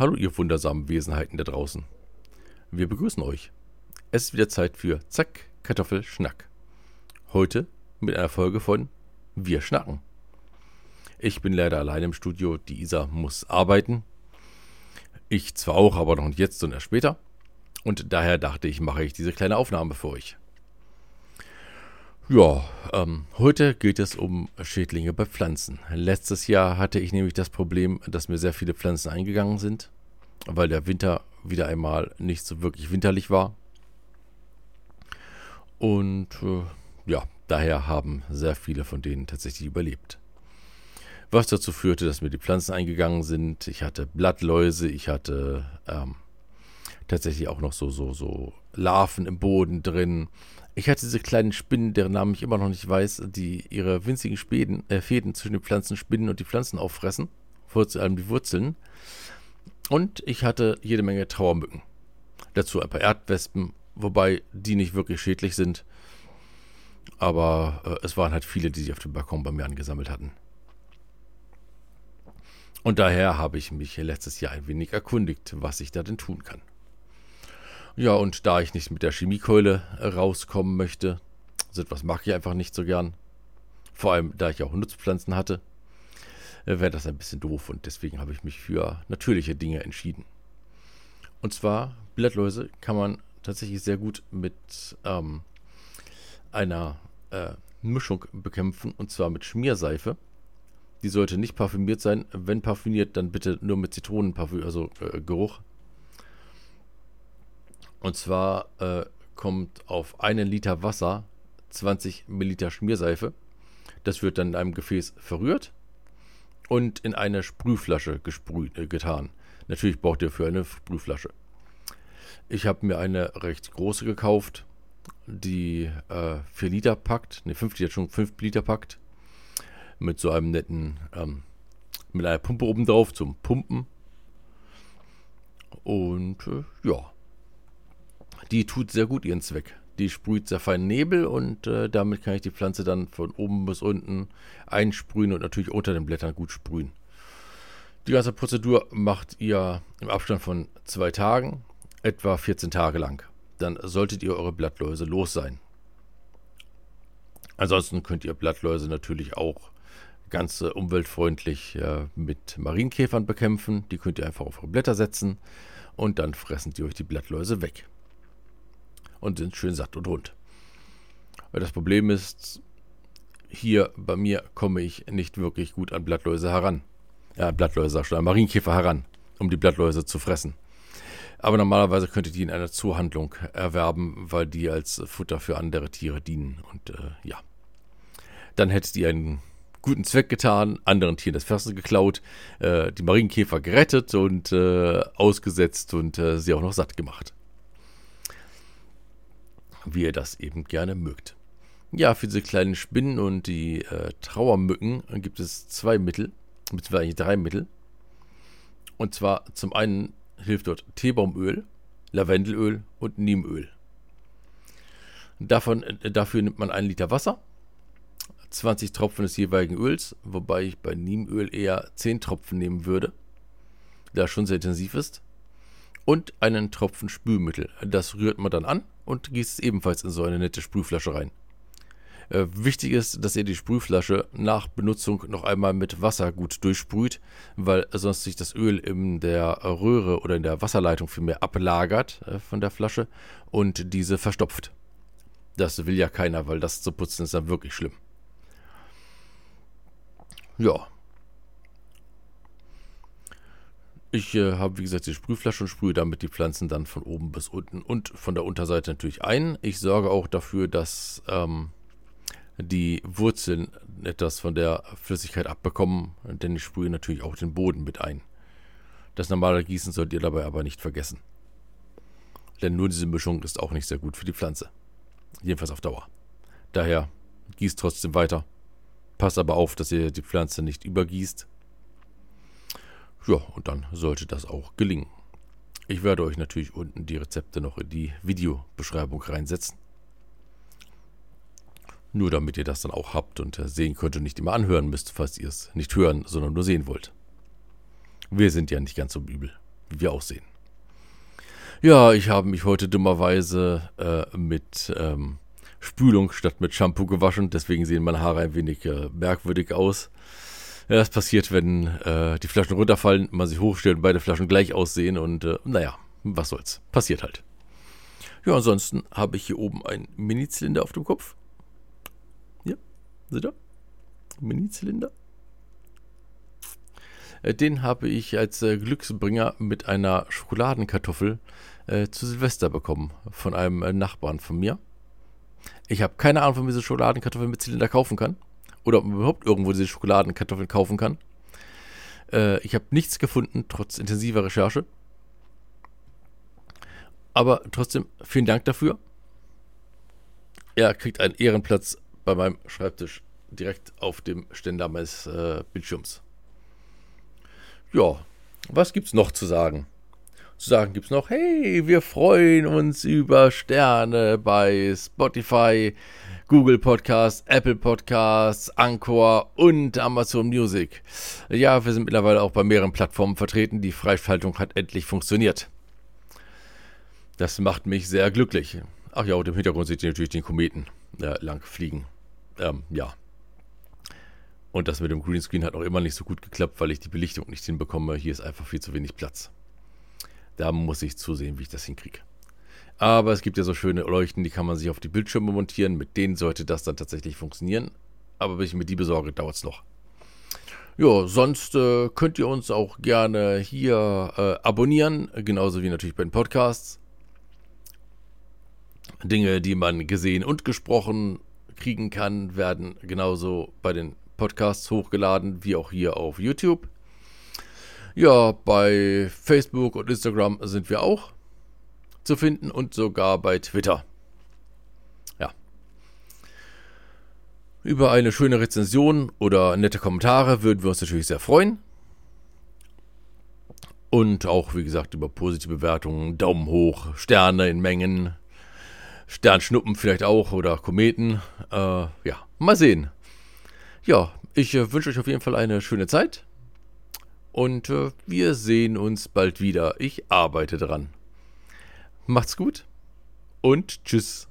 Hallo ihr wundersamen Wesenheiten da draußen. Wir begrüßen euch. Es ist wieder Zeit für Zack, Kartoffel, Schnack. Heute mit einer Folge von Wir schnacken. Ich bin leider allein im Studio, die Isa muss arbeiten. Ich zwar auch, aber noch nicht jetzt, sondern erst später. Und daher dachte ich, mache ich diese kleine Aufnahme für euch. Ja, ähm, heute geht es um Schädlinge bei Pflanzen. Letztes Jahr hatte ich nämlich das Problem, dass mir sehr viele Pflanzen eingegangen sind, weil der Winter wieder einmal nicht so wirklich winterlich war. Und äh, ja, daher haben sehr viele von denen tatsächlich überlebt. Was dazu führte, dass mir die Pflanzen eingegangen sind. Ich hatte Blattläuse, ich hatte ähm, tatsächlich auch noch so, so, so Larven im Boden drin. Ich hatte diese kleinen Spinnen, deren Namen ich immer noch nicht weiß, die ihre winzigen Späden, äh, Fäden zwischen den Pflanzen spinnen und die Pflanzen auffressen. Vor allem die Wurzeln. Und ich hatte jede Menge Trauermücken. Dazu ein paar Erdwespen, wobei die nicht wirklich schädlich sind. Aber äh, es waren halt viele, die sich auf dem Balkon bei mir angesammelt hatten. Und daher habe ich mich letztes Jahr ein wenig erkundigt, was ich da denn tun kann. Ja, und da ich nicht mit der Chemiekeule rauskommen möchte, so etwas mag ich einfach nicht so gern. Vor allem, da ich auch Nutzpflanzen hatte, äh, wäre das ein bisschen doof und deswegen habe ich mich für natürliche Dinge entschieden. Und zwar, Blattläuse kann man tatsächlich sehr gut mit ähm, einer äh, Mischung bekämpfen und zwar mit Schmierseife. Die sollte nicht parfümiert sein. Wenn parfümiert, dann bitte nur mit Zitronenparfüm, also äh, Geruch. Und zwar äh, kommt auf einen Liter Wasser 20 Milliliter Schmierseife. Das wird dann in einem Gefäß verrührt und in eine Sprühflasche gesprüht, äh, getan. Natürlich braucht ihr für eine Sprühflasche. Ich habe mir eine recht große gekauft, die äh, 4 Liter packt, ne 5 Liter schon 5 Liter packt, mit so einem netten, ähm, mit einer Pumpe oben drauf zum Pumpen. Und äh, ja, die tut sehr gut ihren Zweck. Die sprüht sehr feinen Nebel und äh, damit kann ich die Pflanze dann von oben bis unten einsprühen und natürlich unter den Blättern gut sprühen. Die ganze Prozedur macht ihr im Abstand von zwei Tagen, etwa 14 Tage lang. Dann solltet ihr eure Blattläuse los sein. Ansonsten könnt ihr Blattläuse natürlich auch ganz umweltfreundlich äh, mit Marienkäfern bekämpfen. Die könnt ihr einfach auf eure Blätter setzen und dann fressen die euch die Blattläuse weg und sind schön satt und rund. Weil das Problem ist, hier bei mir komme ich nicht wirklich gut an Blattläuse heran. Ja, Blattläuse, schon, an Marienkäfer heran, um die Blattläuse zu fressen. Aber normalerweise könntet ihr die in einer Zuhandlung erwerben, weil die als Futter für andere Tiere dienen. Und äh, ja, dann hättet ihr einen guten Zweck getan, anderen Tieren das Fressen geklaut, äh, die Marienkäfer gerettet und äh, ausgesetzt und äh, sie auch noch satt gemacht wie ihr das eben gerne mögt. Ja, für diese kleinen Spinnen und die äh, Trauermücken gibt es zwei Mittel, beziehungsweise eigentlich drei Mittel. Und zwar zum einen hilft dort Teebaumöl, Lavendelöl und Niemöl. Davon, äh, dafür nimmt man einen Liter Wasser, 20 Tropfen des jeweiligen Öls, wobei ich bei Niemöl eher 10 Tropfen nehmen würde, da es schon sehr intensiv ist und einen Tropfen Spülmittel. Das rührt man dann an und gießt es ebenfalls in so eine nette Sprühflasche rein. Äh, wichtig ist, dass ihr die Sprühflasche nach Benutzung noch einmal mit Wasser gut durchsprüht, weil sonst sich das Öl in der Röhre oder in der Wasserleitung vielmehr ablagert äh, von der Flasche und diese verstopft. Das will ja keiner, weil das zu putzen ist dann wirklich schlimm. Ja, Ich äh, habe, wie gesagt, die Sprühflasche und sprühe damit die Pflanzen dann von oben bis unten und von der Unterseite natürlich ein. Ich sorge auch dafür, dass ähm, die Wurzeln etwas von der Flüssigkeit abbekommen, denn ich sprühe natürlich auch den Boden mit ein. Das normale Gießen sollt ihr dabei aber nicht vergessen. Denn nur diese Mischung ist auch nicht sehr gut für die Pflanze. Jedenfalls auf Dauer. Daher gießt trotzdem weiter. Passt aber auf, dass ihr die Pflanze nicht übergießt, ja, und dann sollte das auch gelingen. Ich werde euch natürlich unten die Rezepte noch in die Videobeschreibung reinsetzen. Nur damit ihr das dann auch habt und äh, sehen könnt und nicht immer anhören müsst, falls ihr es nicht hören, sondern nur sehen wollt. Wir sind ja nicht ganz so übel. wie wir aussehen. Ja, ich habe mich heute dummerweise äh, mit ähm, Spülung statt mit Shampoo gewaschen. Deswegen sehen meine Haare ein wenig äh, merkwürdig aus. Das passiert, wenn äh, die Flaschen runterfallen, man sich hochstellt und beide Flaschen gleich aussehen. Und äh, naja, was soll's. Passiert halt. Ja, ansonsten habe ich hier oben einen Mini-Zylinder auf dem Kopf. Ja, seht ihr? Mini-Zylinder. Äh, den habe ich als äh, Glücksbringer mit einer Schokoladenkartoffel äh, zu Silvester bekommen von einem äh, Nachbarn von mir. Ich habe keine Ahnung, wo man diese Schokoladenkartoffeln mit Zylinder kaufen kann. Oder ob man überhaupt irgendwo diese Schokoladenkartoffeln kaufen kann. Äh, ich habe nichts gefunden, trotz intensiver Recherche. Aber trotzdem, vielen Dank dafür. Er kriegt einen Ehrenplatz bei meinem Schreibtisch direkt auf dem Ständer meines äh, Bildschirms. Ja, was gibt's noch zu sagen? Zu sagen gibt's noch, hey, wir freuen uns über Sterne bei Spotify, Google Podcasts, Apple Podcasts, Anchor und Amazon Music. Ja, wir sind mittlerweile auch bei mehreren Plattformen vertreten. Die Freischaltung hat endlich funktioniert. Das macht mich sehr glücklich. Ach ja, und im Hintergrund seht ihr natürlich den Kometen äh, lang fliegen. Ähm, ja. Und das mit dem Greenscreen hat auch immer nicht so gut geklappt, weil ich die Belichtung nicht hinbekomme. Hier ist einfach viel zu wenig Platz. Da muss ich zusehen, wie ich das hinkriege. Aber es gibt ja so schöne Leuchten, die kann man sich auf die Bildschirme montieren. Mit denen sollte das dann tatsächlich funktionieren. Aber bis ich mir die besorge, dauert es noch. Ja, sonst äh, könnt ihr uns auch gerne hier äh, abonnieren, genauso wie natürlich bei den Podcasts. Dinge, die man gesehen und gesprochen kriegen kann, werden genauso bei den Podcasts hochgeladen, wie auch hier auf YouTube. Ja, bei Facebook und Instagram sind wir auch zu finden und sogar bei Twitter. Ja. Über eine schöne Rezension oder nette Kommentare würden wir uns natürlich sehr freuen. Und auch, wie gesagt, über positive Bewertungen, Daumen hoch, Sterne in Mengen, Sternschnuppen vielleicht auch oder Kometen. Äh, ja, mal sehen. Ja, ich äh, wünsche euch auf jeden Fall eine schöne Zeit. Und äh, wir sehen uns bald wieder. Ich arbeite dran. Macht's gut und tschüss.